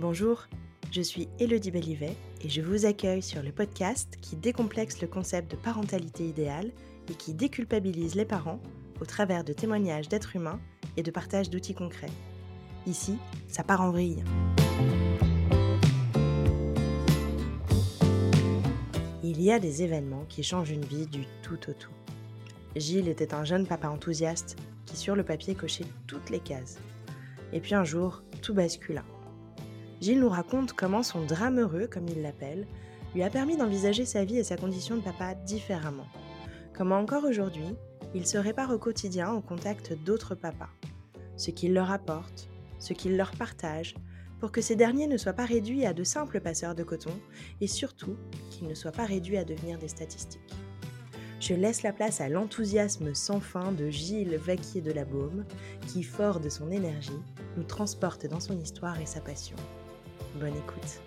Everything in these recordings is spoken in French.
Bonjour, je suis Elodie Bellivet et je vous accueille sur le podcast qui décomplexe le concept de parentalité idéale et qui déculpabilise les parents au travers de témoignages d'êtres humains et de partage d'outils concrets. Ici, ça part en vrille. Il y a des événements qui changent une vie du tout au tout. Gilles était un jeune papa enthousiaste qui sur le papier cochait toutes les cases. Et puis un jour, tout bascula. Gilles nous raconte comment son drame heureux, comme il l'appelle, lui a permis d'envisager sa vie et sa condition de papa différemment. Comment encore aujourd'hui, il se répare au quotidien au contact d'autres papas. Ce qu'il leur apporte, ce qu'il leur partage, pour que ces derniers ne soient pas réduits à de simples passeurs de coton et surtout qu'ils ne soient pas réduits à devenir des statistiques. Je laisse la place à l'enthousiasme sans fin de Gilles Vaquier de la Baume, qui, fort de son énergie, nous transporte dans son histoire et sa passion. Bonne écoute.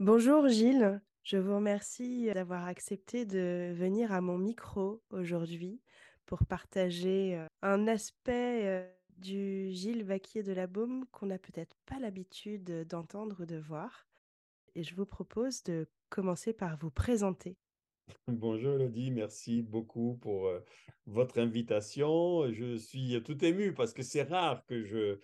Bonjour Gilles, je vous remercie d'avoir accepté de venir à mon micro aujourd'hui pour partager euh, un aspect euh, du Gilles Vaquier de la Baume qu'on n'a peut-être pas l'habitude d'entendre ou de voir. Et je vous propose de commencer par vous présenter. Bonjour Elodie, merci beaucoup pour euh, votre invitation. Je suis tout ému parce que c'est rare que je,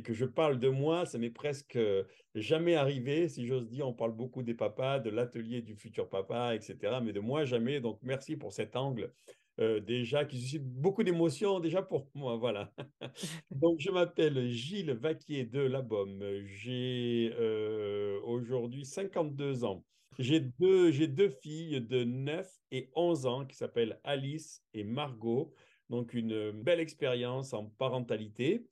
que je parle de moi. Ça m'est presque euh, jamais arrivé, si j'ose dire. On parle beaucoup des papas, de l'atelier du futur papa, etc. Mais de moi, jamais. Donc merci pour cet angle. Euh, déjà qui suscite beaucoup d'émotions déjà pour moi voilà donc je m'appelle Gilles Vaquier de la j'ai aujourd'hui 52 ans j'ai deux, j'ai deux filles de 9 et 11 ans qui s'appellent Alice et Margot. Donc, une belle expérience en parentalité.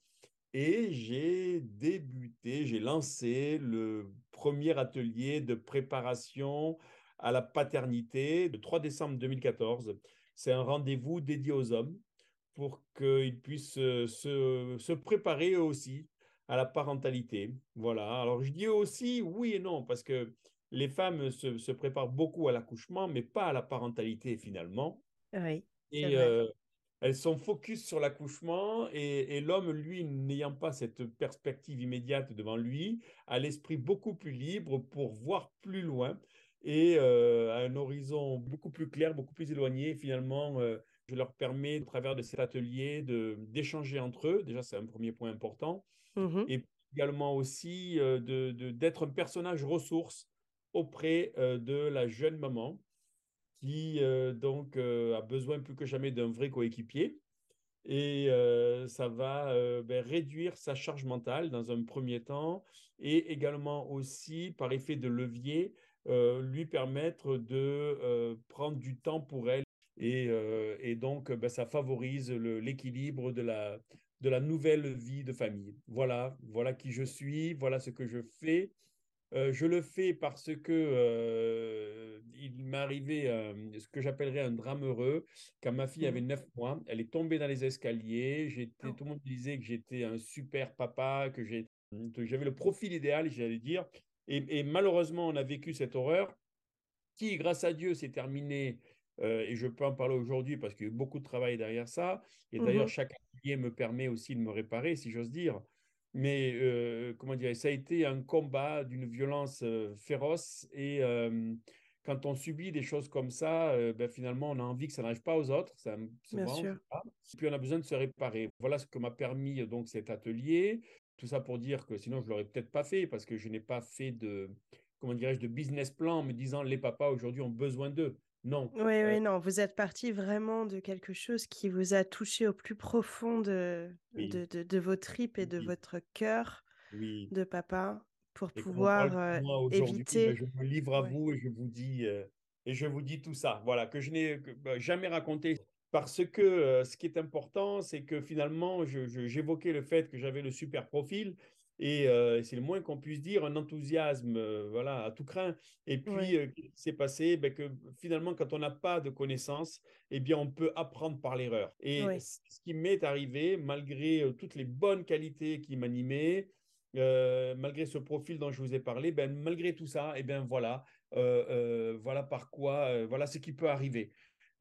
Et j'ai débuté, j'ai lancé le premier atelier de préparation à la paternité le 3 décembre 2014. C'est un rendez-vous dédié aux hommes pour qu'ils puissent se, se préparer eux aussi à la parentalité. Voilà. Alors, je dis aussi oui et non, parce que les femmes se, préparent beaucoup à l'accouchement, mais pas à la parentalité finalement. Oui. Et euh, elles sont focus sur l'accouchement et, l'homme, lui, n'ayant pas cette perspective immédiate devant lui, a l'esprit beaucoup plus libre pour voir plus loin et euh, à un horizon beaucoup plus clair, beaucoup plus éloigné. Finalement, euh, je leur permets, au travers de cet atelier, d'échanger entre eux. Déjà, c'est un premier point important. Mmh et également aussi d'être un personnage ressource auprès euh, de la jeune maman qui euh, donc euh, a besoin plus que jamais d'un vrai coéquipier. Et ça va ben, réduire sa charge mentale dans un premier temps et également aussi, par effet de levier, lui permettre de prendre du temps pour elle. Et, donc, ben, ça favorise l'équilibre de la, de la nouvelle vie de famille. Voilà, voilà qui je suis, voilà ce que je fais. Euh, je le fais parce que euh, il m'est arrivé euh, ce que j'appellerais un drame heureux. Quand ma fille avait 9 mmh. mois, elle est tombée dans les escaliers. J'étais, oh. Tout le monde disait que j'étais un super papa, que j'avais le profil idéal, j'allais dire. Et, malheureusement, on a vécu cette horreur qui, grâce à Dieu, s'est terminée. et je peux en parler aujourd'hui parce qu'il y a eu beaucoup de travail derrière ça. Et d'ailleurs, mmh chaque atelier me permet aussi de me réparer, si j'ose dire. Mais euh, comment dire, ça a été un combat d'une violence féroce et quand on subit des choses comme ça, ben, finalement, on a envie que ça n'arrive pas aux autres. Ça, Bien sûr. Et puis, on a besoin de se réparer. Voilà ce que m'a permis donc cet atelier. Tout ça pour dire que sinon, je l'aurais peut-être pas fait parce que je n'ai pas fait de, comment dirais-je, de business plan en me disant les papas aujourd'hui ont besoin d'eux. Non. Oui, oui, euh non. Vous êtes parti vraiment de quelque chose qui vous a touché au plus profond de, de, de, vos tripes et de votre cœur de papa pour pouvoir euh, éviter. Ben, je me livre à vous et je vous dis euh, et je vous dis tout ça. Voilà que je n'ai bah, jamais raconté parce que ce qui est important, c'est que finalement, j'évoquais le fait que j'avais le super profil et c'est le moins qu'on puisse dire, un enthousiasme voilà, à tout craint. Et puis, ce qui s'est passé? Ben, que finalement, quand on n'a pas de connaissances, eh bien, on peut apprendre par l'erreur. Et ce qui m'est arrivé, malgré toutes les bonnes qualités qui m'animaient, malgré ce profil dont je vous ai parlé, ben, malgré tout ça, eh bien, voilà, voilà par quoi, voilà ce qui peut arriver.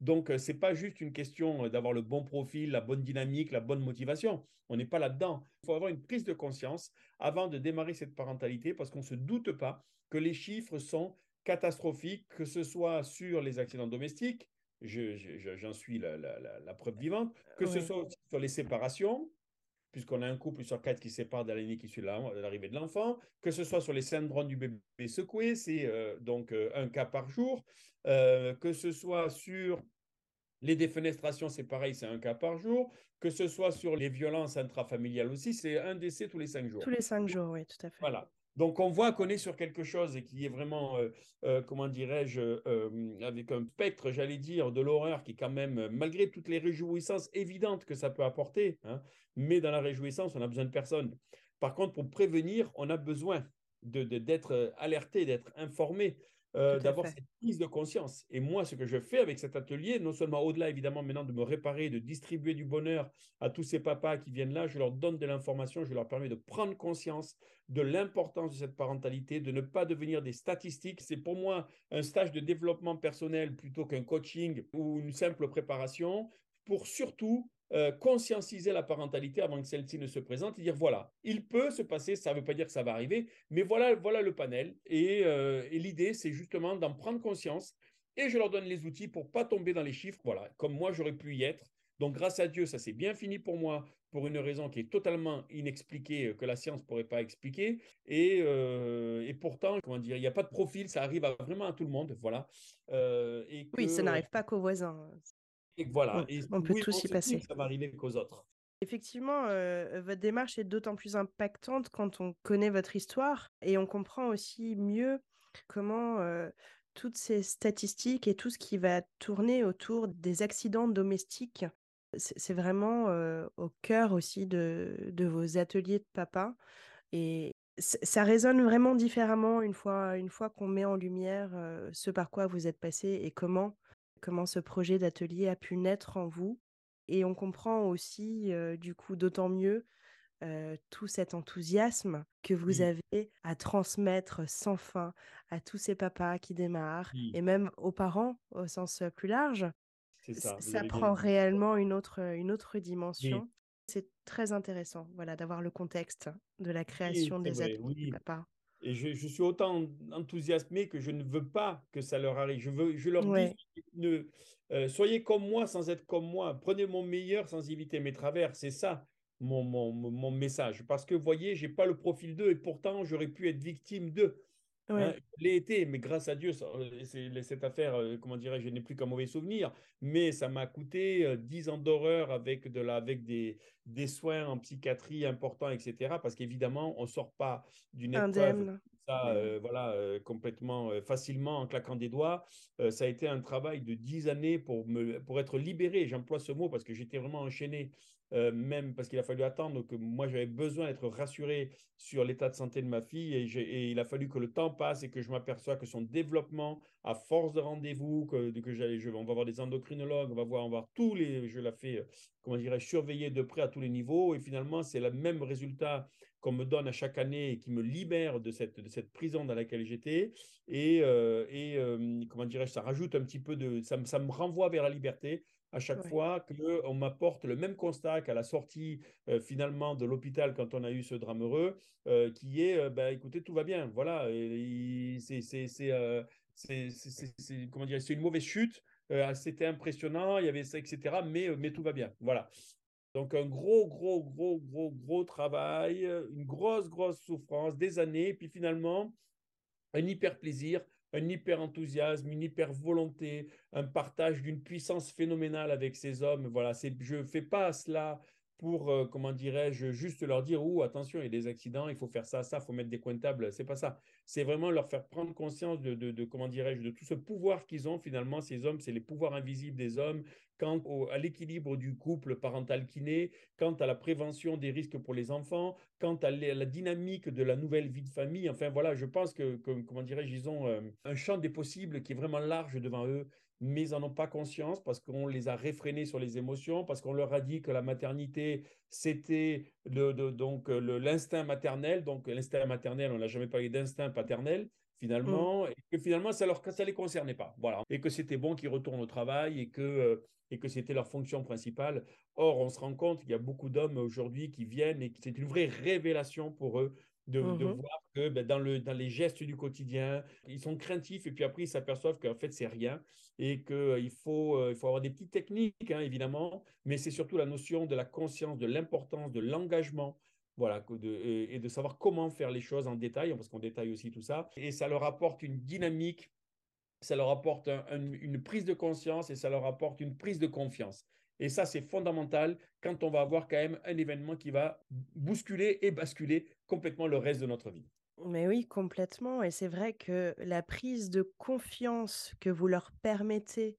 Donc, ce n'est pas juste une question d'avoir le bon profil, la bonne dynamique, la bonne motivation. On n'est pas là-dedans. Il faut avoir une prise de conscience avant de démarrer cette parentalité parce qu'on ne se doute pas que les chiffres sont catastrophiques, que ce soit sur les accidents domestiques, j'en suis la, preuve vivante, que ce soit sur les séparations, puisqu'on a un couple sur quatre qui sépare dans l'année qui suit l'arrivée de l'enfant, que ce soit sur les syndromes du bébé secoué, c'est euh, donc euh, un cas par jour, euh, que ce soit sur les défenestrations, c'est pareil, c'est un cas par jour, que ce soit sur les violences intrafamiliales aussi, c'est un décès tous les cinq jours. Tous les cinq jours, oui, tout à fait. Voilà. Donc, on voit qu'on est sur quelque chose et qui est vraiment, euh, euh, comment dirais-je, euh, avec un spectre, j'allais dire, de l'horreur qui, quand même, malgré toutes les réjouissances évidentes que ça peut apporter, hein, mais dans la réjouissance, on a besoin de personne. Par contre, pour prévenir, on a besoin d'être de, alerté, d'être informé. Euh, d'avoir cette prise de conscience. Et moi, ce que je fais avec cet atelier, non seulement au-delà évidemment maintenant de me réparer, de distribuer du bonheur à tous ces papas qui viennent là, je leur donne de l'information, je leur permets de prendre conscience de l'importance de cette parentalité, de ne pas devenir des statistiques. C'est pour moi un stage de développement personnel plutôt qu'un coaching ou une simple préparation pour surtout euh, conscientiser la parentalité avant que celle-ci ne se présente et dire voilà, il peut se passer, ça ne veut pas dire que ça va arriver, mais voilà, voilà le panel. Euh, et, l'idée, c'est justement d'en prendre conscience et je leur donne les outils pour pas tomber dans les chiffres, voilà, comme moi j'aurais pu y être. Donc grâce à Dieu, ça s'est bien fini pour moi pour une raison qui est totalement inexpliquée, euh, que la science ne pourrait pas expliquer. Et, et, pourtant, comment dire, il n'y a pas de profil, ça arrive vraiment à tout le monde. Voilà. et Oui, ça n'arrive pas qu'aux voisins. Et voilà. On, peut tous y passer. Ça va arriver qu'aux autres. Effectivement, euh, votre démarche est d'autant plus impactante quand on connaît votre histoire et on comprend aussi mieux comment euh, toutes ces statistiques et tout ce qui va tourner autour des accidents domestiques, c'est vraiment euh, au cœur aussi de, de, vos ateliers de papa. Et ça résonne vraiment différemment une fois, une fois qu'on met en lumière ce par quoi vous êtes passé et comment comment ce projet d'atelier a pu naître en vous. Et on comprend aussi, du coup, d'autant mieux tout cet enthousiasme que vous avez à transmettre sans fin à tous ces papas qui démarrent et même aux parents au sens plus large. Ça, ça prend réellement une autre, une autre dimension. C'est très intéressant voilà, d'avoir le contexte de la création des ateliers papas. Et je, suis autant enthousiasmé que je ne veux pas que ça leur arrive. Je, veux, je leur dis, ne, euh, soyez comme moi sans être comme moi. Prenez mon meilleur sans éviter mes travers. C'est ça mon, mon, mon, message. Parce que, vous voyez, je n'ai pas le profil d'eux et pourtant, j'aurais pu être victime d'eux. Hein, je l'ai été, mais grâce à Dieu, cette affaire, euh, comment dirais-je, je n'ai plus qu'un mauvais souvenir, mais ça m'a coûté 10 euh, ans d'horreur avec, de la, avec des, des soins en psychiatrie importants, etc. Parce qu'évidemment, on ne sort pas d'une épreuve ça, euh, voilà, complètement facilement en claquant des doigts. ça a été un travail de 10 années pour, me, pour être libéré. J'emploie ce mot parce que j'étais vraiment enchaîné euh, même parce qu'il a fallu attendre que moi j'avais besoin d'être rassuré sur l'état de santé de ma fille et, il a fallu que le temps passe et que je m'aperçois que son développement, à force de rendez-vous, que, j'allais, je, on va voir des endocrinologues, on va voir, on va voir tous les, je la fais, comment dirais surveiller de près à tous les niveaux et finalement c'est le même résultat qu'on me donne à chaque année et qui me libère de cette, prison dans laquelle j'étais. Et, euh, euh, comment dirais-je, ça rajoute un petit peu de. Ça me renvoie vers la liberté à chaque fois qu'on m'apporte le même constat qu'à la sortie euh, finalement de l'hôpital quand on a eu ce drame heureux, euh, qui est, euh, bah, écoutez, tout va bien. Voilà, c'est comment dire, c'est une mauvaise chute. C'était impressionnant, il y avait ça, etc. Mais, mais tout va bien. Voilà. Donc un gros, gros, gros, gros, gros travail, une grosse, grosse souffrance, des années, puis finalement un hyper plaisir, un hyper enthousiasme, une hyper volonté, un partage d'une puissance phénoménale avec ces hommes. Voilà, je ne fais pas cela pour, euh, comment dirais-je, juste leur dire, ou attention, il y a des accidents, il faut faire ça, ça, il faut mettre des table. C'est pas ça. C'est vraiment leur faire prendre conscience de, de, comment dirais-je, de tout ce pouvoir qu'ils ont. Finalement, ces hommes, c'est les pouvoirs invisibles des hommes quant à l'équilibre du couple parental kiné, quant à la prévention des risques pour les enfants, quant à la dynamique de la nouvelle vie de famille. Enfin, voilà, je pense que, comment dirais-je, ils ont euh, un champ des possibles qui est vraiment large devant eux mais ils n'en ont pas conscience parce qu'on les a réfrénés sur les émotions, parce qu'on leur a dit que la maternité, c'était le, donc l'instinct maternel. Donc l'instinct maternel, on n'a jamais parlé d'instinct paternel. finalement, et que finalement, ça ne ça les concernait pas. Voilà. Et que c'était bon qu'ils retournent au travail et que, euh, et que c'était leur fonction principale. Or, on se rend compte qu'il y a beaucoup d'hommes aujourd'hui qui viennent et que c'est une vraie révélation pour eux de, de mmh voir que ben, dans, le, dans les gestes du quotidien, ils sont craintifs et puis après, ils s'aperçoivent qu'en fait, c'est rien et qu'il euh, faut, euh, il faut avoir des petites techniques, hein, évidemment, mais c'est surtout la notion de la conscience, de l'importance, de l'engagement, voilà, et de savoir comment faire les choses en détail, parce qu'on détaille aussi tout ça. Et ça leur apporte une dynamique, ça leur apporte une prise de conscience et ça leur apporte une prise de confiance. Et ça, c'est fondamental quand on va avoir quand même un événement qui va bousculer et basculer complètement le reste de notre vie. Mais oui, complètement. Et c'est vrai que la prise de confiance que vous leur permettez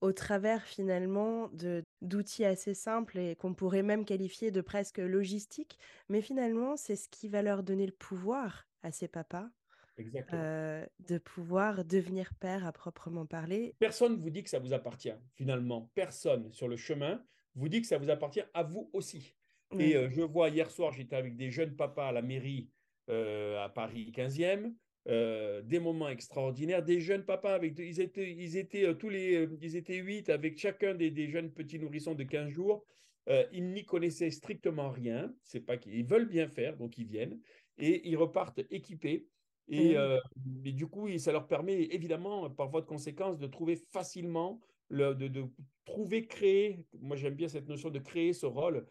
au travers finalement de d'outils assez simples et qu'on pourrait même qualifier de presque logistique, mais finalement, c'est ce qui va leur donner le pouvoir à ces papas de pouvoir devenir père à proprement parler. Personne ne vous dit que ça vous appartient, finalement. Personne sur le chemin vous dit que ça vous appartient à vous aussi. Et je vois hier soir, j'étais avec des jeunes papas à la mairie à Paris 15e. Euh, des moments extraordinaires, des jeunes papas avec ils étaient ils étaient euh, tous les euh, ils étaient huit avec chacun des, jeunes petits nourrissons de 15 jours. ils n'y connaissaient strictement rien, c'est pas qu'ils veulent bien faire donc ils viennent et ils repartent équipés et, du coup ça leur permet évidemment par voie de conséquence de trouver facilement le, de, de, trouver créer moi j'aime bien cette notion de créer ce rôle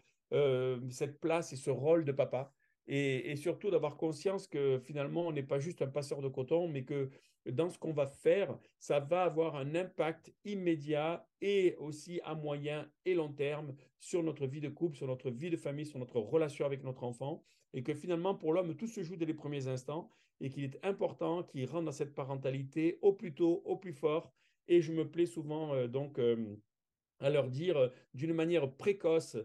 cette place et ce rôle de papa et, surtout d'avoir conscience que finalement, on n'est pas juste un passeur de coton, mais que dans ce qu'on va faire, ça va avoir un impact immédiat et aussi à moyen et long terme sur notre vie de couple, sur notre vie de famille, sur notre relation avec notre enfant. Et que finalement, pour l'homme, tout se joue dès les premiers instants et qu'il est important qu'il rentre dans cette parentalité au plus tôt, au plus fort. Et je me plais souvent euh, donc euh, à leur dire euh, d'une manière précoce,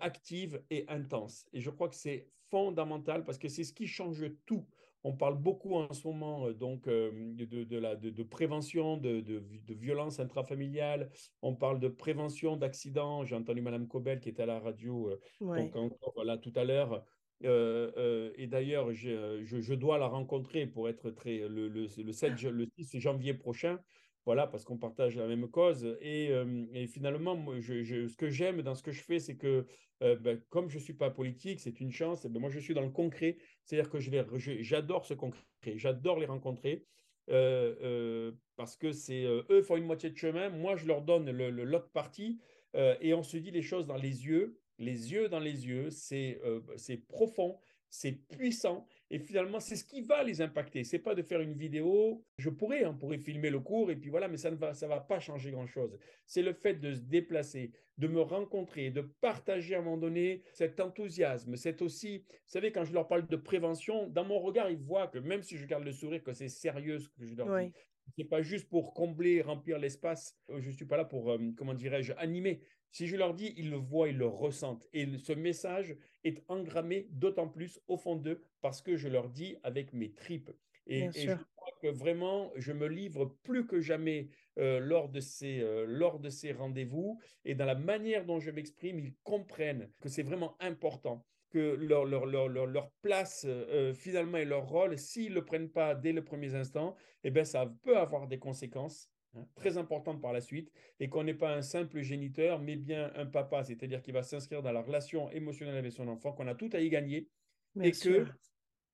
active et intense. Et je crois que c'est fondamental parce que c'est ce qui change tout. On parle beaucoup en ce moment euh, donc euh, de, de, la, de, prévention de, de, violence intrafamiliale. On parle de prévention d'accidents. J'ai entendu Madame Cobel qui était à la radio euh, donc encore là tout à l'heure. et d'ailleurs, je, je, dois la rencontrer pour être très le, le, le, 7, le 6 janvier prochain voilà, parce qu'on partage la même cause. Et, finalement, moi, ce que j'aime dans ce que je fais, c'est que ben, comme je ne suis pas politique, c'est une chance, ben, moi je suis dans le concret. C'est-à-dire que j'adore ce concret, j'adore les rencontrer. parce que c'est eux font une moitié de chemin, moi je leur donne le, l'autre partie et on se dit les choses dans les yeux, les yeux dans les yeux, c'est profond, c'est puissant et finalement c'est ce qui va les impacter. C'est pas de faire une vidéo, je pourrais, on pourrait filmer le cours et puis voilà, mais ça ne va, ça va pas changer grand chose. C'est le fait de se déplacer, de me rencontrer, de partager à un moment donné cet enthousiasme. C'est aussi, vous savez, quand je leur parle de prévention, dans mon regard, ils voient que même si je garde le sourire, que c'est sérieux ce que je leur dis. C'est pas juste pour combler, remplir l'espace. Je suis pas là pour, euh, comment dirais-je, animer. Si je leur dis, ils le voient, ils le ressentent. Et ce message est engrammé d'autant plus au fond d'eux parce que je leur dis avec mes tripes. Et, je crois que vraiment, je me livre plus que jamais euh, lors de ces, euh, lors de ces rendez-vous. Et dans la manière dont je m'exprime, ils comprennent que c'est vraiment important que leur, leur, leur, leur place euh, finalement et leur rôle, s'ils ne le prennent pas dès le premier instant, eh bien, ça peut avoir des conséquences Hein, très importante par la suite, et qu'on n'est pas un simple géniteur, mais bien un papa, c'est-à-dire qu'il va s'inscrire dans la relation émotionnelle avec son enfant, qu'on a tout à y gagner, et que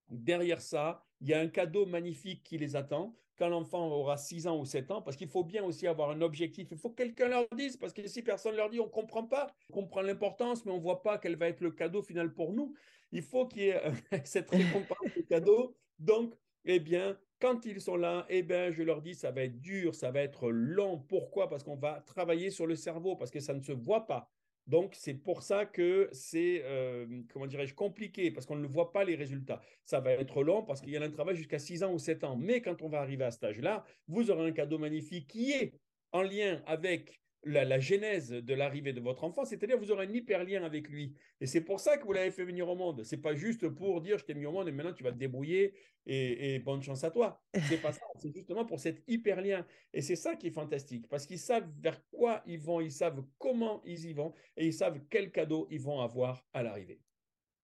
derrière ça, il y a un cadeau magnifique qui les attend quand l'enfant aura 6 ans ou 7 ans, parce qu'il faut bien aussi avoir un objectif. Il faut que quelqu'un leur dise, parce que si personne leur dit, on ne comprend pas. On comprend l'importance, mais on ne voit pas quel va être le cadeau final pour nous. Il faut qu'il y ait cette récompense de cadeau. Donc, eh bien, quand ils sont là, eh ben, je leur dis, ça va être dur, ça va être long. Pourquoi? Parce qu'on va travailler sur le cerveau, parce que ça ne se voit pas. Donc, c'est pour ça que c'est, euh, comment dirais-je, compliqué, parce qu'on ne voit pas les résultats. Ça va être long parce qu'il y a un travail jusqu'à 6 ans ou 7 ans. Mais quand on va arriver à cet âge-là, vous aurez un cadeau magnifique qui est en lien avec la, genèse de l'arrivée de votre enfant, c'est-à-dire vous aurez un hyper lien avec lui. Et c'est pour ça que vous l'avez fait venir au monde. C'est pas juste pour dire je t'ai mis au monde et maintenant tu vas te débrouiller et, bonne chance à toi. C'est pas ça. C'est justement pour cet hyper lien. Et c'est ça qui est fantastique parce qu'ils savent vers quoi ils vont, ils savent comment ils y vont et ils savent quel cadeau ils vont avoir à l'arrivée.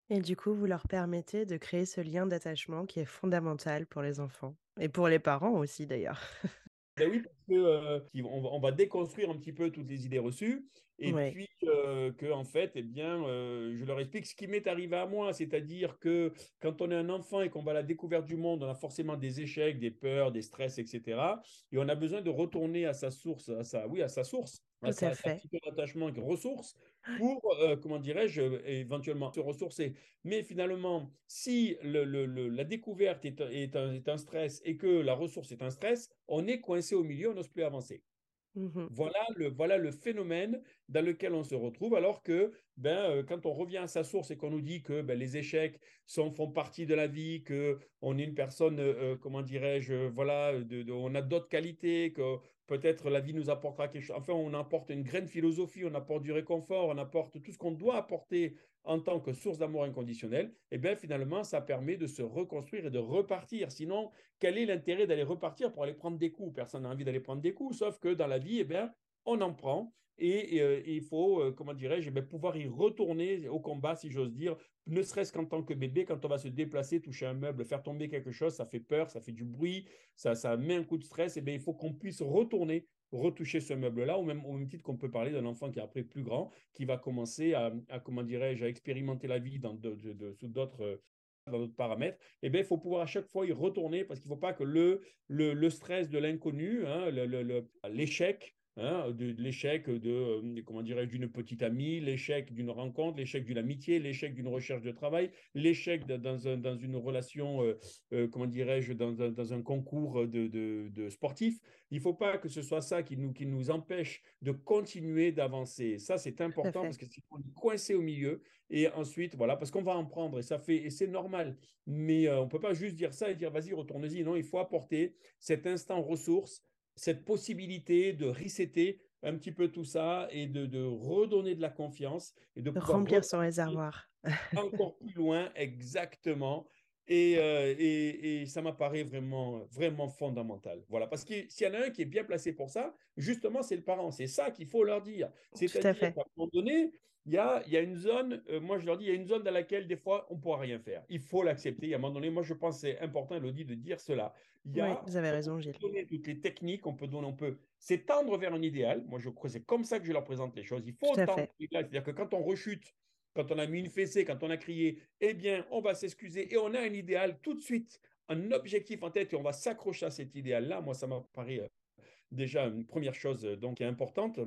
Et du coup, vous leur permettez de créer ce lien d'attachement qui est fondamental pour les enfants et pour les parents aussi d'ailleurs. Ben oui, parce que, euh, on va déconstruire un petit peu toutes les idées reçues et Ouais, puis euh, que en fait, eh bien, euh, je leur explique ce qui m'est arrivé à moi, c'est-à-dire que quand on est un enfant et qu'on va à la découverte du monde, on a forcément des échecs, des peurs, des stress, etc. Et on a besoin de retourner à sa source, à sa, oui, à sa source, à tout à sa, sa fait. petite attachement, ressource pour, euh, comment dirais-je, éventuellement se ressourcer. Mais finalement, si le, le, le, la découverte est, est, un, est, un, stress et que la ressource est un stress, on est coincé au milieu, on n'ose plus avancer. Mmh Voilà le, voilà le phénomène dans lequel on se retrouve, alors que ben, euh, quand on revient à sa source et qu'on nous dit que ben, les échecs sont, font partie de la vie, qu'on est une personne, euh, euh, comment dirais-je, voilà, de, de, on a d'autres qualités, que peut-être la vie nous apportera quelque chose. Enfin, on apporte une graine philosophie, on apporte du réconfort, on apporte tout ce qu'on doit apporter en tant que source d'amour inconditionnel, et bien finalement, ça permet de se reconstruire et de repartir. Sinon, quel est l'intérêt d'aller repartir pour aller prendre des coups? Personne n'a envie d'aller prendre des coups, sauf que dans la vie, eh bien, on en prend. Et, euh, il faut, euh, comment dirais-je, eh pouvoir y retourner au combat, si j'ose dire, ne serait-ce qu'en tant que bébé, quand on va se déplacer, toucher un meuble, faire tomber quelque chose, ça fait peur, ça fait du bruit, ça, ça met un coup de stress, et bien, il faut qu'on puisse retourner retoucher ce meuble-là, au même, au même titre qu'on peut parler d'un enfant qui est après plus grand, qui va commencer à, comment dirais-je, à expérimenter la vie dans sous d'autres dans d'autres paramètres, eh bien, il faut pouvoir à chaque fois y retourner parce qu'il ne faut pas que le, le, le stress de l'inconnu, hein, l'échec, Hein, de, de l'échec de, euh, comment dirais d'une petite amie, l'échec d'une rencontre, l'échec d'une amitié, l'échec d'une recherche de travail, l'échec dans, un, dans, une relation, euh, euh, comment dirais-je, dans, un, dans un concours de, de, de, sportif. Il ne faut pas que ce soit ça qui nous, qui nous empêche de continuer d'avancer. Ça, c'est important parce que si on est coincé au milieu et ensuite, voilà, parce qu'on va en prendre et ça fait, et c'est normal. Mais on ne peut pas juste dire ça et dire vas-y, retourne-y. Non, il faut apporter cet instant ressource cette possibilité de resetter un petit peu tout ça et de, de redonner de la confiance et de, de remplir son réservoir. encore plus loin, exactement. Et, euh, et, et, ça m'apparaît vraiment, vraiment fondamental. Voilà, parce que s'il y en a un qui est bien placé pour ça, justement, c'est le parent. C'est ça qu'il faut leur dire. C'est-à-dire qu'à un moment donné, il y a, y a, une zone, euh, moi je leur dis, il y a une zone dans laquelle des fois on ne pourra rien faire. Il faut l'accepter. À un moment donné, moi je pense que c'est important, Elodie, de dire cela. Il y a, oui, vous avez raison, Gilles. On peut donner toutes les techniques, on peut donner, on peut s'étendre vers un idéal. Moi je crois que c'est comme ça que je leur présente les choses. Il faut tendre C'est-à-dire que quand on rechute, quand on a mis une fessée, quand on a crié, eh bien, on va s'excuser et on a un idéal tout de suite, un objectif en tête et on va s'accrocher à cet idéal-là. Moi, ça m'apparaît euh, déjà une première chose euh, donc qui est importante.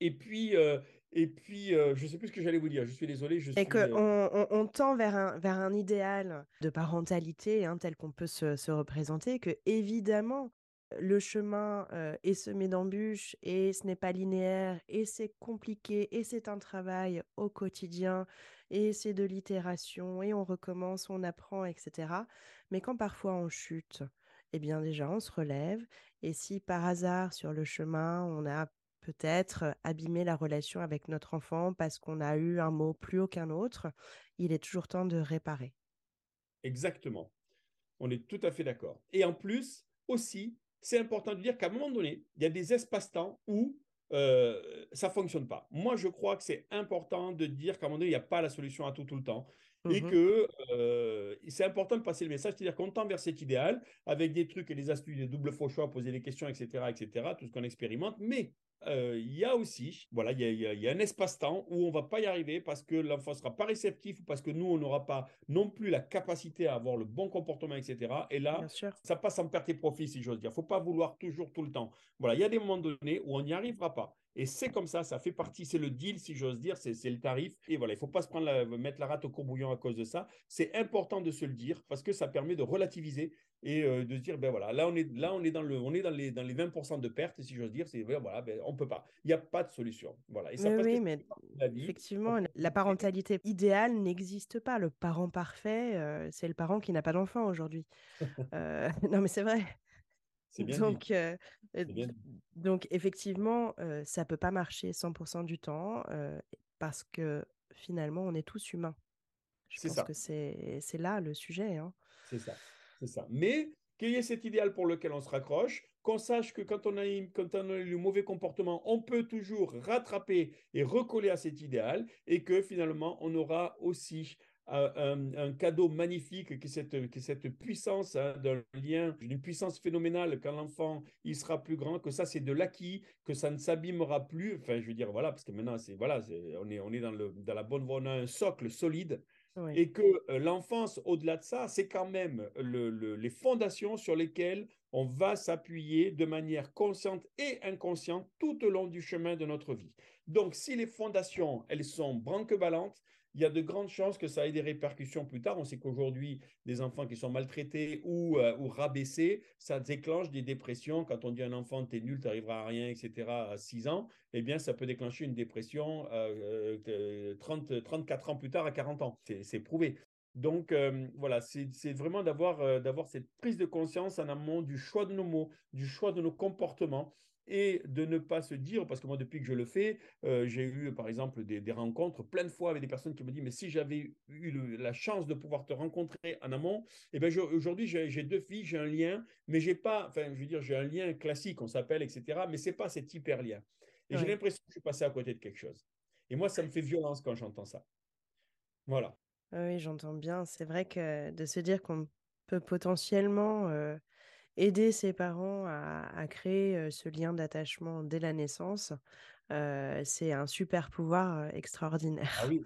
Et puis, euh, et puis euh, je ne sais plus ce que j'allais vous dire. Je suis désolé. Je et suis, qu'on euh... on, on, tend vers un, vers un idéal de parentalité hein, tel qu'on peut se, se, représenter, que évidemment, le chemin euh, est semé d'embûches et ce n'est pas linéaire et c'est compliqué et c'est un travail au quotidien et c'est de l'itération et on recommence, on apprend, etc. Mais quand parfois on chute, eh bien déjà on se relève et si par hasard sur le chemin on a peut-être abîmé la relation avec notre enfant parce qu'on a eu un mot plus haut qu'un autre, il est toujours temps de réparer. Exactement. On est tout à fait d'accord. Et en plus, aussi, c'est important de dire qu'à un moment donné, il y a des espaces-temps où euh, ça ne fonctionne pas. Moi, je crois que c'est important de dire qu'à un moment donné, il n'y a pas la solution à tout tout le temps. Mmh. Et que euh, c'est important de passer le message, c'est-à-dire qu'on tend vers cet idéal avec des trucs et des astuces, des doubles faux choix, poser des questions, etc., etc., tout ce qu'on expérimente. Mais euh, il y a aussi, voilà, il y a, il y a, il y a un espace-temps où on ne va pas y arriver parce que l'enfant ne sera pas réceptif ou parce que nous, on n'aura pas non plus la capacité à avoir le bon comportement, etc. Et là, ça passe en perte et profit, si j'ose dire. Il ne faut pas vouloir toujours tout le temps. Voilà, il y a des moments donnés où on n'y arrivera pas. Et c'est comme ça, ça fait partie, c'est le deal, si j'ose dire, c'est le tarif. Et voilà, il ne faut pas se prendre la, mettre la rate au courbouillon à cause de ça. C'est important de se le dire parce que ça permet de relativiser et euh, de se dire, ben voilà, là, on est, là, on est, dans, le, on est dans, les, dans les 20% de pertes, si j'ose dire, c'est voilà, ben, on ne peut pas. Il n'y a pas de solution. Voilà. Et ça mais oui, mais la vie. effectivement, la parentalité idéale n'existe pas. Le parent parfait, euh, c'est le parent qui n'a pas d'enfant aujourd'hui. euh, non, mais c'est vrai. Bien donc, euh, donc, effectivement, euh, ça ne peut pas marcher 100% du temps euh, parce que finalement, on est tous humains. Je pense ça. que c'est là le sujet. Hein. C'est ça. C'est ça. Mais qu'il y ait cet idéal pour lequel on se raccroche, qu'on sache que quand on, a, quand on a eu le mauvais comportement, on peut toujours rattraper et recoller à cet idéal et que finalement, on aura aussi un, cadeau magnifique qui est cette, qui cette puissance hein, d'un lien, une puissance phénoménale quand l'enfant il sera plus grand, que ça c'est de l'acquis, que ça ne s'abîmera plus. Enfin, je veux dire, voilà, parce que maintenant, c'est voilà, on est, on est dans, le, dans la bonne voie, on a un socle solide. Et que euh, l'enfance, au-delà de ça, c'est quand même le, les fondations sur lesquelles on va s'appuyer de manière consciente et inconsciente tout au long du chemin de notre vie. Donc, si les fondations, elles sont branque-ballantes, il y a de grandes chances que ça ait des répercussions plus tard. On sait qu'aujourd'hui, des enfants qui sont maltraités ou, euh, rabaissés, ça déclenche des dépressions. Quand on dit à un enfant, t'es nul, t'arriveras à rien, etc., à 6 ans, eh bien, ça peut déclencher une dépression 30, euh, 34 euh, ans plus tard, à 40 ans. C'est prouvé. Donc voilà, c'est vraiment d'avoir cette prise de conscience en amont du choix de nos mots, du choix de nos comportements et de ne pas se dire, parce que moi, depuis que je le fais, euh, j'ai eu, par exemple, des, rencontres plein de fois avec des personnes qui me disent, mais si j'avais eu la chance de pouvoir te rencontrer en amont, eh bien, aujourd'hui, j'ai deux filles, j'ai un lien, mais j'ai pas, enfin, je veux dire, j'ai un lien classique, on s'appelle, etc., mais c'est pas cet hyper lien. Et j'ai l'impression que je suis passé à côté de quelque chose. Et moi, ça me fait violence quand j'entends ça. Voilà. Oui, j'entends bien. C'est vrai que de se dire qu'on peut potentiellement euh, aider ses parents à, créer ce lien d'attachement dès la naissance, c'est un super pouvoir Ah extraordinaire. oui.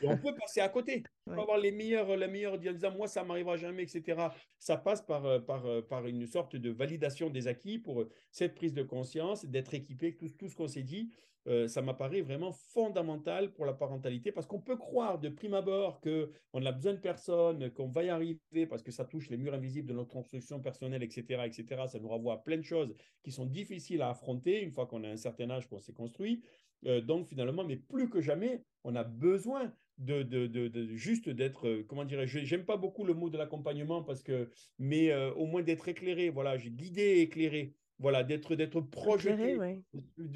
Et on peut passer à côté. On peut avoir les meilleurs, les meilleurs disant moi ça m'arrivera jamais, etc. Ça passe par, par, par une sorte de validation des acquis pour cette prise de conscience, d'être équipé, tout, tout ce qu'on s'est dit. Euh, ça m'apparaît vraiment fondamental pour la parentalité parce qu'on peut croire de prime abord qu'on a besoin de personne, qu'on va y arriver parce que ça touche les murs invisibles de notre construction personnelle, etc., etc. Ça nous renvoie à plein de choses qui sont difficiles à affronter une fois qu'on a un certain âge, qu'on s'est construit. Euh, donc finalement, mais plus que jamais, on a besoin de, de, de, juste d'être, euh, comment dirais-je, j'aime pas beaucoup le mot de l'accompagnement parce que, mais au moins d'être éclairé, voilà, j'ai guidé éclairé voilà, d'être d'être projeté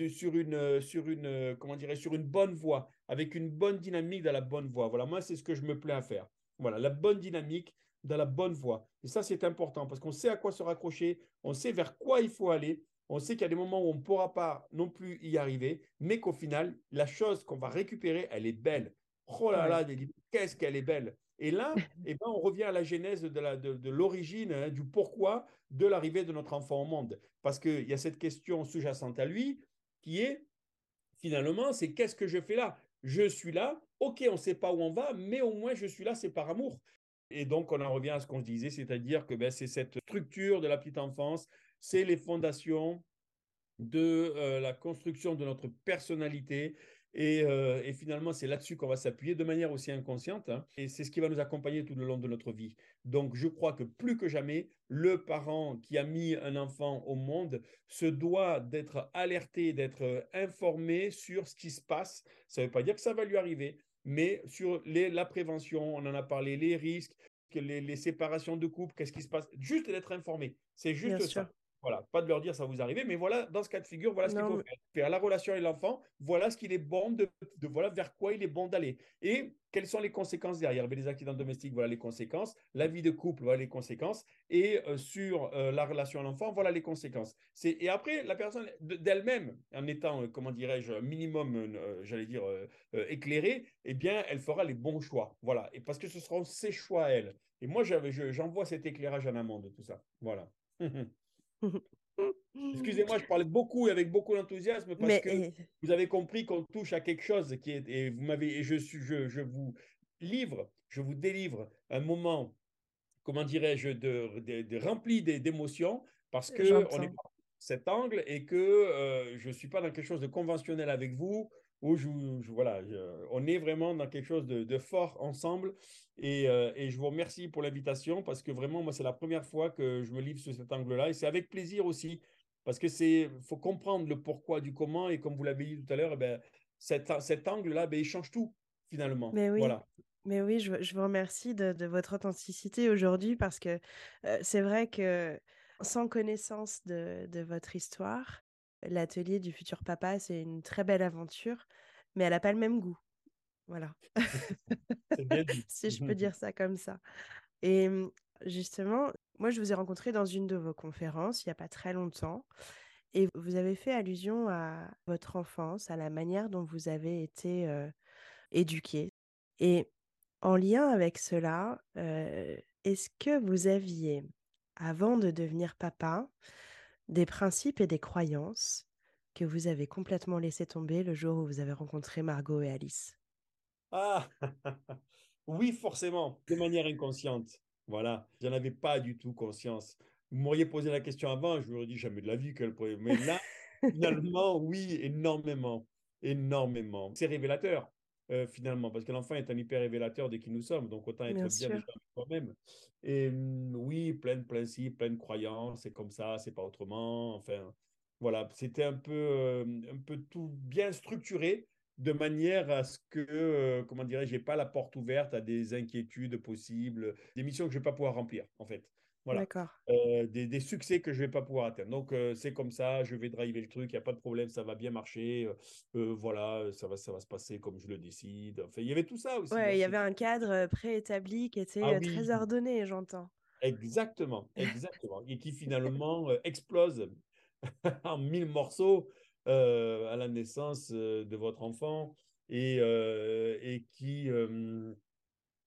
sur une euh, sur une euh, comment dirais sur une bonne voie, avec une bonne dynamique dans la bonne voie. Voilà, moi c'est ce que je me plais à faire. Voilà, la bonne dynamique dans la bonne voie. Et ça c'est important parce qu'on sait à quoi se raccrocher, on sait vers quoi il faut aller. On sait qu'il y a des moments où on ne pourra pas non plus y arriver, mais qu'au final, la chose qu'on va récupérer, elle est belle. Oh là là, qu'est-ce qu'elle est belle. Et là, eh ben, on revient à la genèse de l'origine, de, hein, du pourquoi de l'arrivée de notre enfant au monde. Parce qu'il y a cette question sous-jacente à lui qui est, finalement, c'est qu'est-ce que je fais là? Je suis là, ok, on ne sait pas où on va, mais au moins je suis là, c'est par amour. Et donc, on en revient à ce qu'on se disait, c'est-à-dire que ben, c'est cette structure de la petite enfance, c'est les fondations de euh, la construction de notre personnalité, euh, et, finalement, c'est là-dessus qu'on va s'appuyer de manière aussi inconsciente. Hein. et c'est ce qui va nous accompagner tout le long de notre vie. Donc, je crois que plus que jamais, le parent qui a mis un enfant au monde se doit d'être alerté, d'être informé sur ce qui se passe. Ça ne veut pas dire que ça va lui arriver, mais sur les, la prévention, on en a parlé, les risques, les, les séparations de couple, qu'est-ce qui se passe? Juste d'être informé. C'est juste ça. Voilà, pas de leur dire ça vous arrive, mais voilà, dans ce cas de figure, voilà ce qu'il faut faire. la relation avec l'enfant, voilà ce qu'il est bon de, voilà vers quoi il est bon d'aller. Et quelles sont les conséquences derrière? Les accidents domestiques, voilà les conséquences. La vie de couple, voilà les conséquences. Et euh, sur euh, la relation à l'enfant, voilà les conséquences. Et après, la personne d'elle-même, en étant, euh, comment dirais-je, minimum, j'allais dire, éclairée, eh bien, elle fera les bons choix. Voilà. Et parce que ce seront ses choix à elle. Et moi, j'envoie cet éclairage en amont de tout ça. Voilà. Excusez-moi, je parlais beaucoup et avec beaucoup d'enthousiasme parce que vous avez compris qu'on touche à quelque chose qui est et vous m'avez et je suis je, je, vous livre, je vous délivre un moment, comment dirais-je, de, de, rempli d'émotions parce que on est cet angle et que euh, je suis pas dans quelque chose de conventionnel avec vous où je, voilà, on est vraiment dans quelque chose de, fort ensemble. Euh, et, je vous remercie pour l'invitation parce que vraiment, moi, c'est la première fois que je me livre sur cet angle-là. Et c'est avec plaisir aussi parce que c'est faut comprendre le pourquoi du comment. Et comme vous l'avez dit tout à l'heure, eh ben, cet, cet angle-là, ben, il change tout finalement. Mais oui. Voilà. Mais oui, je, vous remercie de, votre authenticité aujourd'hui parce que euh, c'est vrai que sans connaissance de, de votre histoire, L'atelier du futur papa, c'est une très belle aventure, mais elle n'a pas le même goût. Voilà. si je peux dire ça comme ça. Et mmh, justement, moi, je vous ai rencontré dans une de vos conférences il n'y a pas très longtemps. Et vous avez fait allusion à votre enfance, à la manière dont vous avez été éduqué. Et En lien avec cela, est-ce que vous aviez, avant de devenir papa, des principes et des croyances que vous avez complètement laissé tomber le jour où vous avez rencontré Margot et Alice? Ah! Oui, forcément, de manière inconsciente. Voilà, j'en avais pas du tout conscience. Vous m'auriez posé la question avant, je vous aurais dit jamais de la vie qu'elle pourrait. Mais là, finalement, oui, énormément, énormément. C'est révélateur, euh, finalement, parce que l'enfant est un hyper révélateur de qui nous sommes, donc autant être Bien bien sûr. déjà avec soi-même. Et hum, oui, plein de principes, plein de croyances, c'est comme ça, c'est pas autrement. Enfin, voilà, c'était un peu, euh, un peu tout bien structuré de manière à ce que, euh, comment dirais-je, j'ai pas la porte ouverte à des inquiétudes possibles, des missions que je vais pas pouvoir remplir, en fait. Voilà. Euh, des, des succès que je vais pas pouvoir atteindre. Donc, euh, c'est comme ça, je vais driver le truc, il n'y a pas de problème, ça va bien marcher. euh, voilà, ça va, ça va se passer comme je le décide. Enfin, il y avait tout ça aussi. Ouais, il y avait un cadre, préétabli qui Ah était, oui, très ordonné, j'entends. exactement, exactement. Et qui finalement explose en mille morceaux à la naissance de votre enfant et, et qui,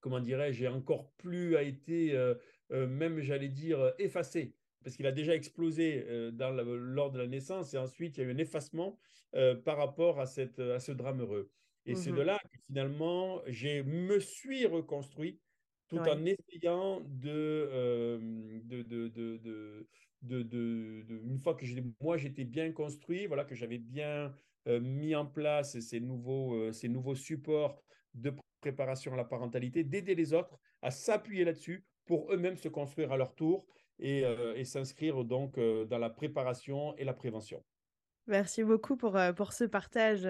comment dirais-je, encore plus a été, euh, même j'allais dire, effacé. Parce qu'il a déjà explosé euh, dans la- lors de la naissance et ensuite il y a eu un effacement euh, par rapport à, cette, à ce drame heureux. Et c'est de Mmh là que finalement, je me suis reconstruit tout Ouais. en essayant de, euh, de, de, de, de, une fois que moi j'étais bien construit, voilà, que j'avais bien euh, mis en place ces nouveaux, euh, ces nouveaux supports de préparation à la parentalité, d'aider les autres à s'appuyer là-dessus pour eux-mêmes se construire à leur tour et, euh, et s'inscrire donc euh, dans la préparation et la prévention. Merci beaucoup pour, pour ce partage,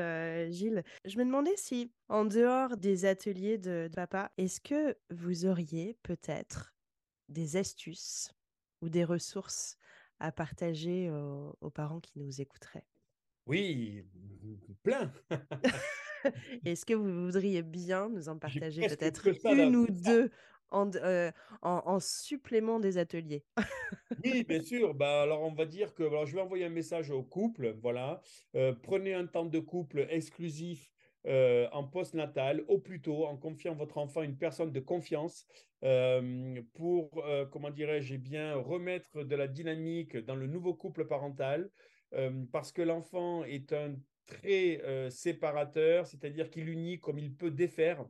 Gilles. Je me demandais si, en dehors des ateliers de de papa, est-ce que vous auriez peut-être des astuces ou des ressources à partager aux aux parents qui nous écouteraient? Oui, plein. Est-ce que vous voudriez bien nous en partager peut-être une ou 2 en supplément des ateliers? Oui, bien sûr. Bah, alors, on va dire que alors, je vais envoyer un message au couple. Voilà. Prenez un temps de couple exclusif euh, en postnatal, au plus tôt, en confiant votre enfant à une personne de confiance pour, comment dirais-je, eh bien, remettre de la dynamique dans le nouveau couple parental parce que l'enfant est un très séparateur, c'est-à-dire qu'il unit comme il peut défaire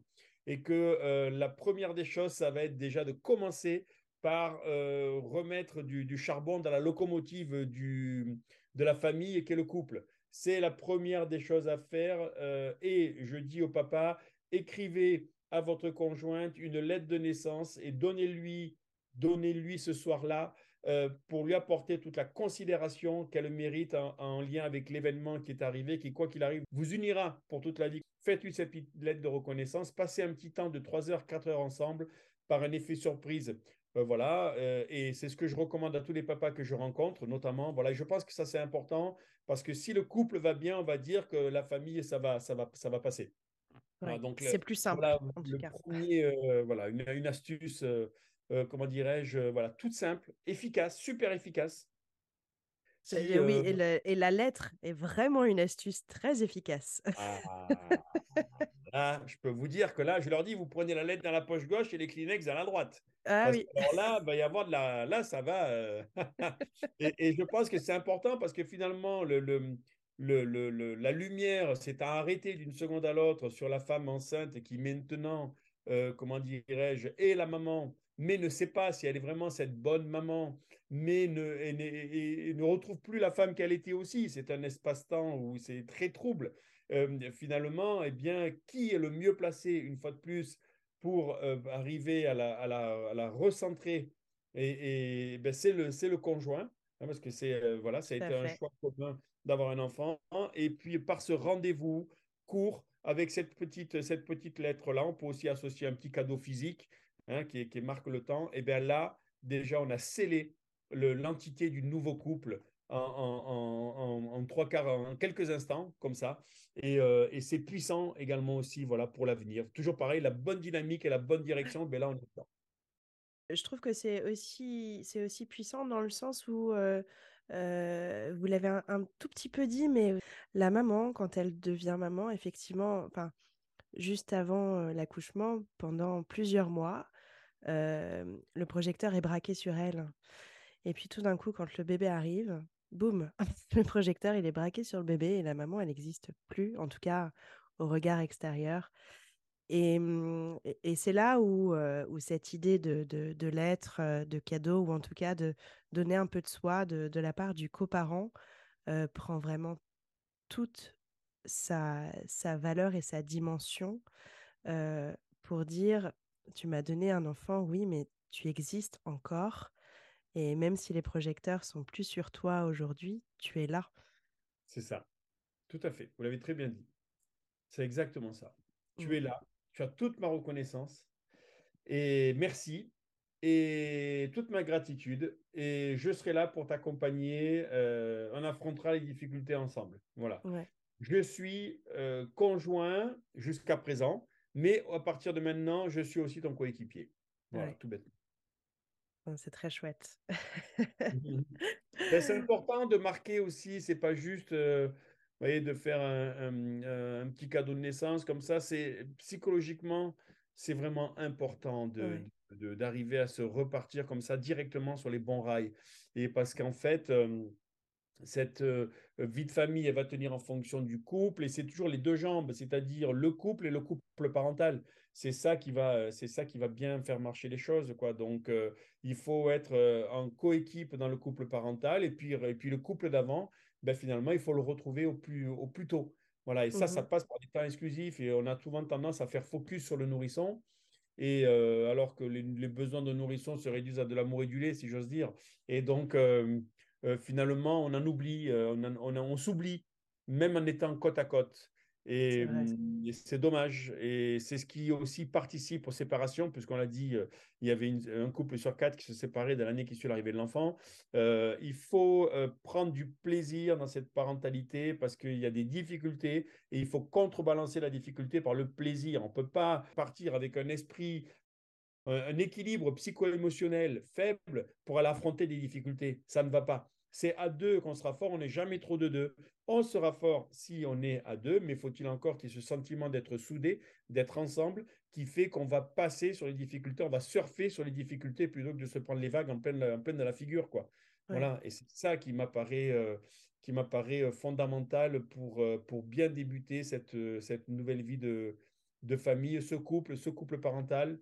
et que euh, la première des choses, ça va être déjà de commencer par euh, remettre du, charbon dans la locomotive de la famille et qu'est le couple. C'est la première des choses à faire. Euh, et je dis au papa, écrivez à votre conjointe une lettre de naissance et donnez-lui donnez-lui ce soir-là euh, pour lui apporter toute la considération qu'elle mérite en, en, lien avec l'événement qui est arrivé, qui, quoi qu'il arrive, vous unira pour toute la vie. Faites-lui cette lettre de reconnaissance, passez un petit temps de 3 heures, 4 heures ensemble par un effet surprise. Euh, voilà, euh, et c'est ce que je recommande à tous les papas que je rencontre, notamment. Voilà, je pense que ça c'est important parce que si le couple va bien, on va dire que la famille ça va, ça va, ça va passer. Voilà, Ouais, donc c'est plus simple voilà en tout le cas. premier, euh, voilà une, une astuce, euh, euh, comment dirais-je, voilà toute simple, efficace, super efficace. Qui, C'est oui et le et la lettre est vraiment une astuce très efficace. ah, Là, je peux vous dire que là, je leur dis, vous prenez la lettre dans la poche gauche et les Kleenex dans la droite. Ah Parce que oui. alors là, il va y avoir de la. Là, ça va. euh, et, et je pense que c'est important parce que finalement, le, le, le, le- le- la lumière s'est arrêtée d'une seconde à l'autre sur la femme enceinte qui maintenant, euh, comment dirais-je, est la maman, mais ne sait pas si elle est vraiment cette bonne maman, mais ne, et, ne- et- et ne retrouve plus la femme qu'elle était aussi. C'est un espace-temps où c'est très trouble euh, finalement, eh bien, qui est le mieux placé, une fois de plus, pour euh, arriver à la, à la, à la recentrer? Et, et ben, c'est le, c'est le conjoint, hein, parce que c'est, euh, voilà, ça a été un choix commun d'avoir un enfant. Et puis, par ce rendez-vous court, avec cette petite, cette petite lettre-là, on peut aussi associer un petit cadeau physique hein, qui, marque le temps. Et bien là, déjà, on a scellé le- l'entité du nouveau couple en, trois quarts, en quelques instants, comme ça. Et, euh, et c'est puissant également aussi voilà, pour l'avenir. Toujours pareil, la bonne dynamique et la bonne direction, ben là, on est dedans. Je trouve que c'est aussi aussi puissant dans le sens où, heu heu, vous l'avez un un tout petit peu dit, mais la maman, quand elle devient maman, effectivement, juste avant l'accouchement, pendant plusieurs mois, le projecteur est braqué sur elle. Et puis tout d'un coup, quand le bébé arrive, boum, le projecteur, il est braqué sur le bébé et la maman, elle n'existe plus, en tout cas au regard extérieur. Et, c'est là où, cette idée de, de, l'être, de cadeau, ou en tout cas de donner un peu de soi de, de la part du coparent, prend vraiment toute sa, valeur et sa dimension pour dire, tu m'as donné un enfant, oui, mais tu existes encore. Et même si les projecteurs sont plus sur toi aujourd'hui, tu es là. C'est ça. Tout à fait. Vous l'avez très bien dit. C'est exactement ça. Tu es mmh. là. Tu as toute ma reconnaissance. Et merci. Et toute ma gratitude. Et je serai là pour t'accompagner. Euh, on affrontera les difficultés ensemble. Voilà. Je suis euh, conjoint jusqu'à présent. Mais à partir de maintenant, je suis aussi ton coéquipier. Voilà, tout bêtement. C'est très chouette. Ben, c'est important de marquer aussi, c'est pas juste euh, voyez, de faire un, petit cadeau de naissance comme ça. C'est psychologiquement, c'est vraiment important de, d'arriver à se repartir comme ça directement sur les bons rails. Et parce qu'en fait, euh, cette euh, vie de famille, elle va tenir en fonction du couple et c'est toujours les deux jambes, c'est-à-dire le couple et le couple parental. C'est ça qui va, c'est ça qui va bien faire marcher les choses, quoi. Donc, euh, il faut être euh, en coéquipe dans le couple parental et puis, et puis le couple d'avant, ben, finalement, il faut le retrouver au plus, au plus tôt. Voilà, et ça, ça mmh passe par des temps exclusifs et on a souvent tendance à faire focus sur le nourrisson. Et alors que les, besoins de nourrisson se réduisent à de l'amour et du lait, si j'ose dire. Et donc, euh, finalement, on en oublie, euh, on, on, s'oublie, même en étant côte à côte. Et c'est dommage. Et c'est ce qui aussi participe aux séparations, puisqu'on l'a dit, euh, il y avait un couple sur quatre qui se séparait de l'année qui suit l'arrivée de l'enfant. il faut prendre du plaisir dans cette parentalité parce qu'il y a des difficultés et il faut contrebalancer la difficulté par le plaisir. On ne peut pas partir avec un esprit un équilibre psycho-émotionnel faible pour aller affronter des difficultés. Ça ne va pas. C'est à deux qu'on sera fort, on n'est jamais trop de deux. On sera fort si on est à deux, mais faut-il encore qu'il y ait ce sentiment d'être soudé, d'être ensemble, qui fait qu'on va passer sur les difficultés, on va surfer sur les difficultés plutôt que de se prendre les vagues en pleine, en pleine de la figure. quoi. Voilà, et c'est ça qui m'apparaît euh, qui m'apparaît euh, fondamental pour, euh, pour bien débuter cette, cette nouvelle vie de, de famille, ce couple, ce couple parental,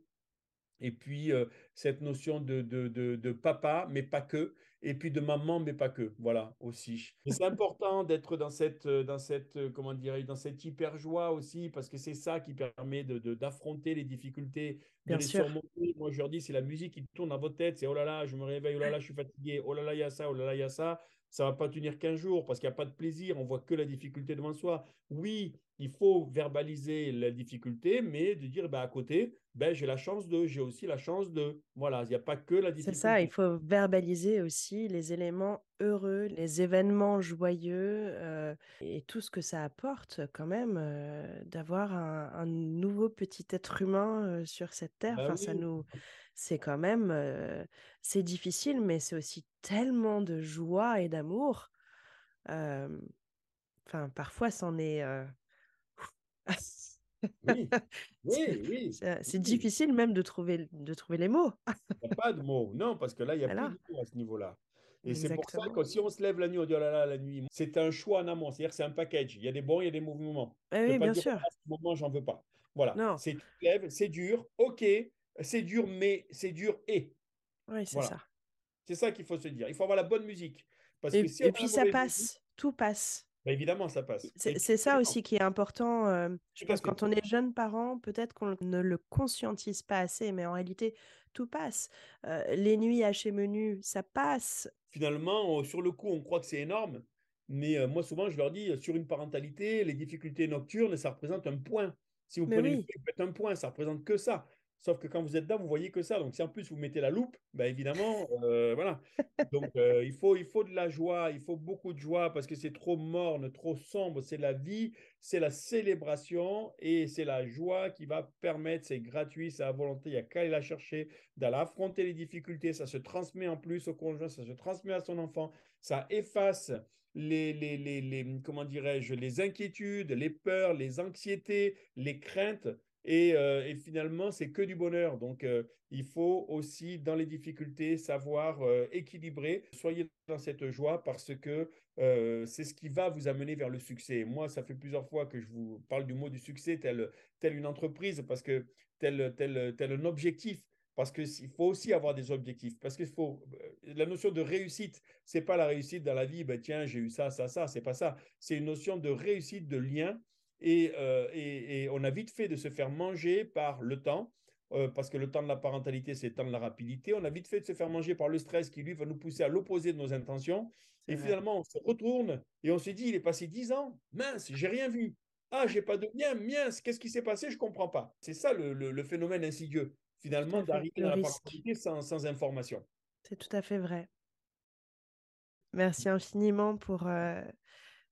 et puis euh, cette notion de, de, de, papa, mais pas que, et puis de maman, mais pas que, voilà aussi. c'est important d'être dans cette, euh, dans cette, euh, comment dirais dans cette hyper joie aussi, parce que c'est ça qui permet d'affronter les difficultés, de les surmonter. Moi, je leur dis, c'est la musique qui tourne dans votre tête, c'est oh là là, je me réveille, oh là là, je suis fatigué, oh là là, il y a ça, oh là là, il y a ça. Ça va pas tenir qu'un jour parce qu'il n'y a pas de plaisir, on voit que la difficulté devant soi. Oui, il faut verbaliser la difficulté, mais de dire bah, à côté, ben, j'ai la chance de, j'ai aussi la chance de. Voilà, il n'y a pas que la difficulté. C'est ça, il faut verbaliser aussi les éléments heureux, les événements joyeux euh, et tout ce que ça apporte quand même euh, d'avoir un, nouveau petit être humain euh, sur cette terre. Bah enfin, ça nous, c'est quand même, c'est difficile, mais c'est aussi tellement de joie et d'amour. Enfin, parfois, c'en est oui, oui, oui. C'est difficile même de trouver, de trouver les mots. Il n'y a pas de mots, non, parce que là, il n'y a plus de mots à ce niveau-là. Et c'est pour ça que si on se lève la nuit, on dit oh là là, la nuit, c'est un choix en amont, c'est-à-dire que c'est un package. Il y a des bons, il y a des mouvements. Eh oui, bien sûr. À ce moment, j'en veux pas. Voilà. C'est tu lèves, c'est dur, ok, c'est dur, mais c'est dur et. Oui, c'est ça. C'est ça qu'il faut se dire. Il faut avoir la bonne musique. Parce et, que et puis ça passe, tout passe. Bah, évidemment, ça passe. C'est ça aussi qui est important. Euh, je pense quand on est jeune parent, peut-être qu'on ne le conscientise pas assez, mais en réalité, tout passe. Euh, les nuits à chez menu, ça passe. Finalement, sur le coup, on croit que c'est énorme, mais euh, moi, souvent, je leur dis, sur une parentalité, les difficultés nocturnes, ça représente un point. Si vous prenez oui. un point, ça représente que ça. Sauf que quand vous êtes là, vous voyez que ça. Donc, si en plus vous mettez la loupe, ben évidemment, euh, voilà. Donc, euh, il, faut, il faut de la joie, il faut beaucoup de joie parce que c'est trop morne, trop sombre. C'est la vie, c'est la célébration et c'est la joie qui va permettre, c'est gratuit, c'est à volonté, il n'y a qu'à aller la chercher, d'aller affronter les difficultés. Ça se transmet en plus au conjoint, ça se transmet à son enfant, ça efface les, les, les, les comment les inquiétudes, les peurs, les anxiétés, les craintes. Et, euh, et finalement, c'est que du bonheur. Donc, euh, il faut aussi, dans les difficultés, savoir euh, équilibrer. Soyez dans cette joie parce que c'est ce qui va vous amener vers le succès. Moi, ça fait plusieurs fois que je vous parle du mot du succès, tel, tel une entreprise, parce que tel, tel, tel un objectif. Parce qu'il faut aussi avoir des objectifs. Parce qu'il faut. La notion de réussite, c'est pas la réussite dans la vie, ben tiens, j'ai eu ça, ça, ça, c'est pas ça. C'est une notion de réussite, de lien euh, et, on a vite fait de se faire manger par le temps, euh, parce que le temps de la parentalité, c'est le temps de la rapidité. On a vite fait de se faire manger par le stress qui, lui, va nous pousser à l'opposé de nos intentions. Et finalement, on se retourne et on se dit, il est passé dix ans, mince, j'ai rien vu. Ah, j'ai pas de bien, mince, qu'est-ce qui s'est passé? Je comprends pas. C'est ça le, phénomène insidieux, finalement, d'arriver dans la parentalité sans, sans information. C'est tout à fait vrai. Merci infiniment pour, euh,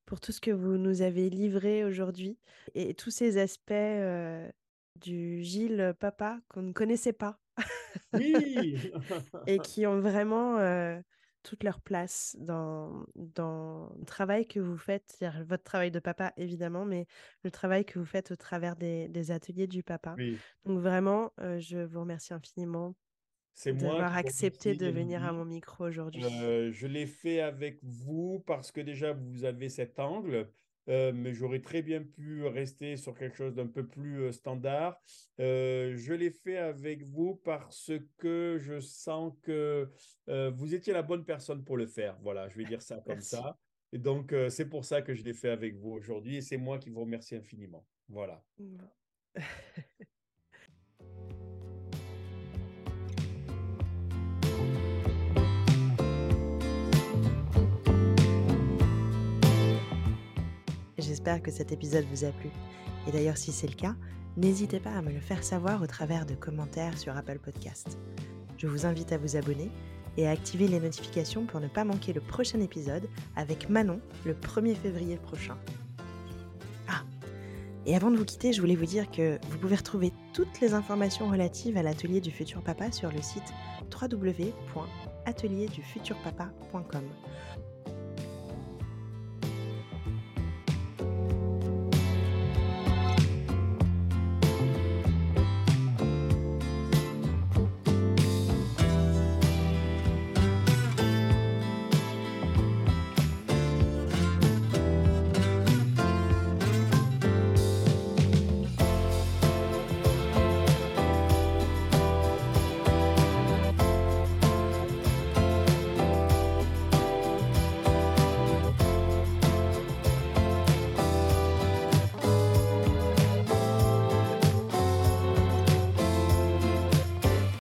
pour tout ce que vous nous avez livré aujourd'hui et tous ces aspects du Gilles papa qu'on ne connaissait pas. Oui Et qui ont vraiment toute leur place dans, dans le travail que vous faites, c'est-à-dire votre travail de papa évidemment, mais le travail que vous faites au travers des, ateliers du papa. Donc vraiment, je vous remercie infiniment c'est moi d'avoir accepté de venir à mon micro aujourd'hui. Euh, je l'ai fait avec vous parce que déjà vous avez cet angle, euh, mais j'aurais très bien pu rester sur quelque chose d'un peu plus euh, standard. je l'ai fait avec vous parce que je sens que vous étiez la bonne personne pour le faire. Voilà, je vais dire ça comme ça. Et donc, c'est pour ça que je l'ai fait avec vous aujourd'hui et c'est moi qui vous remercie infiniment. Voilà. Que cet épisode vous a plu. Et d'ailleurs, si c'est le cas, n'hésitez pas à me le faire savoir au travers de commentaires sur Apple Podcast. Je vous invite à vous abonner et à activer les notifications pour ne pas manquer le prochain épisode avec Manon le 1er février prochain. Ah Et avant de vous quitter, je voulais vous dire que vous pouvez retrouver toutes les informations relatives à l'atelier du futur papa sur le site www.atelierdufuturpapa.com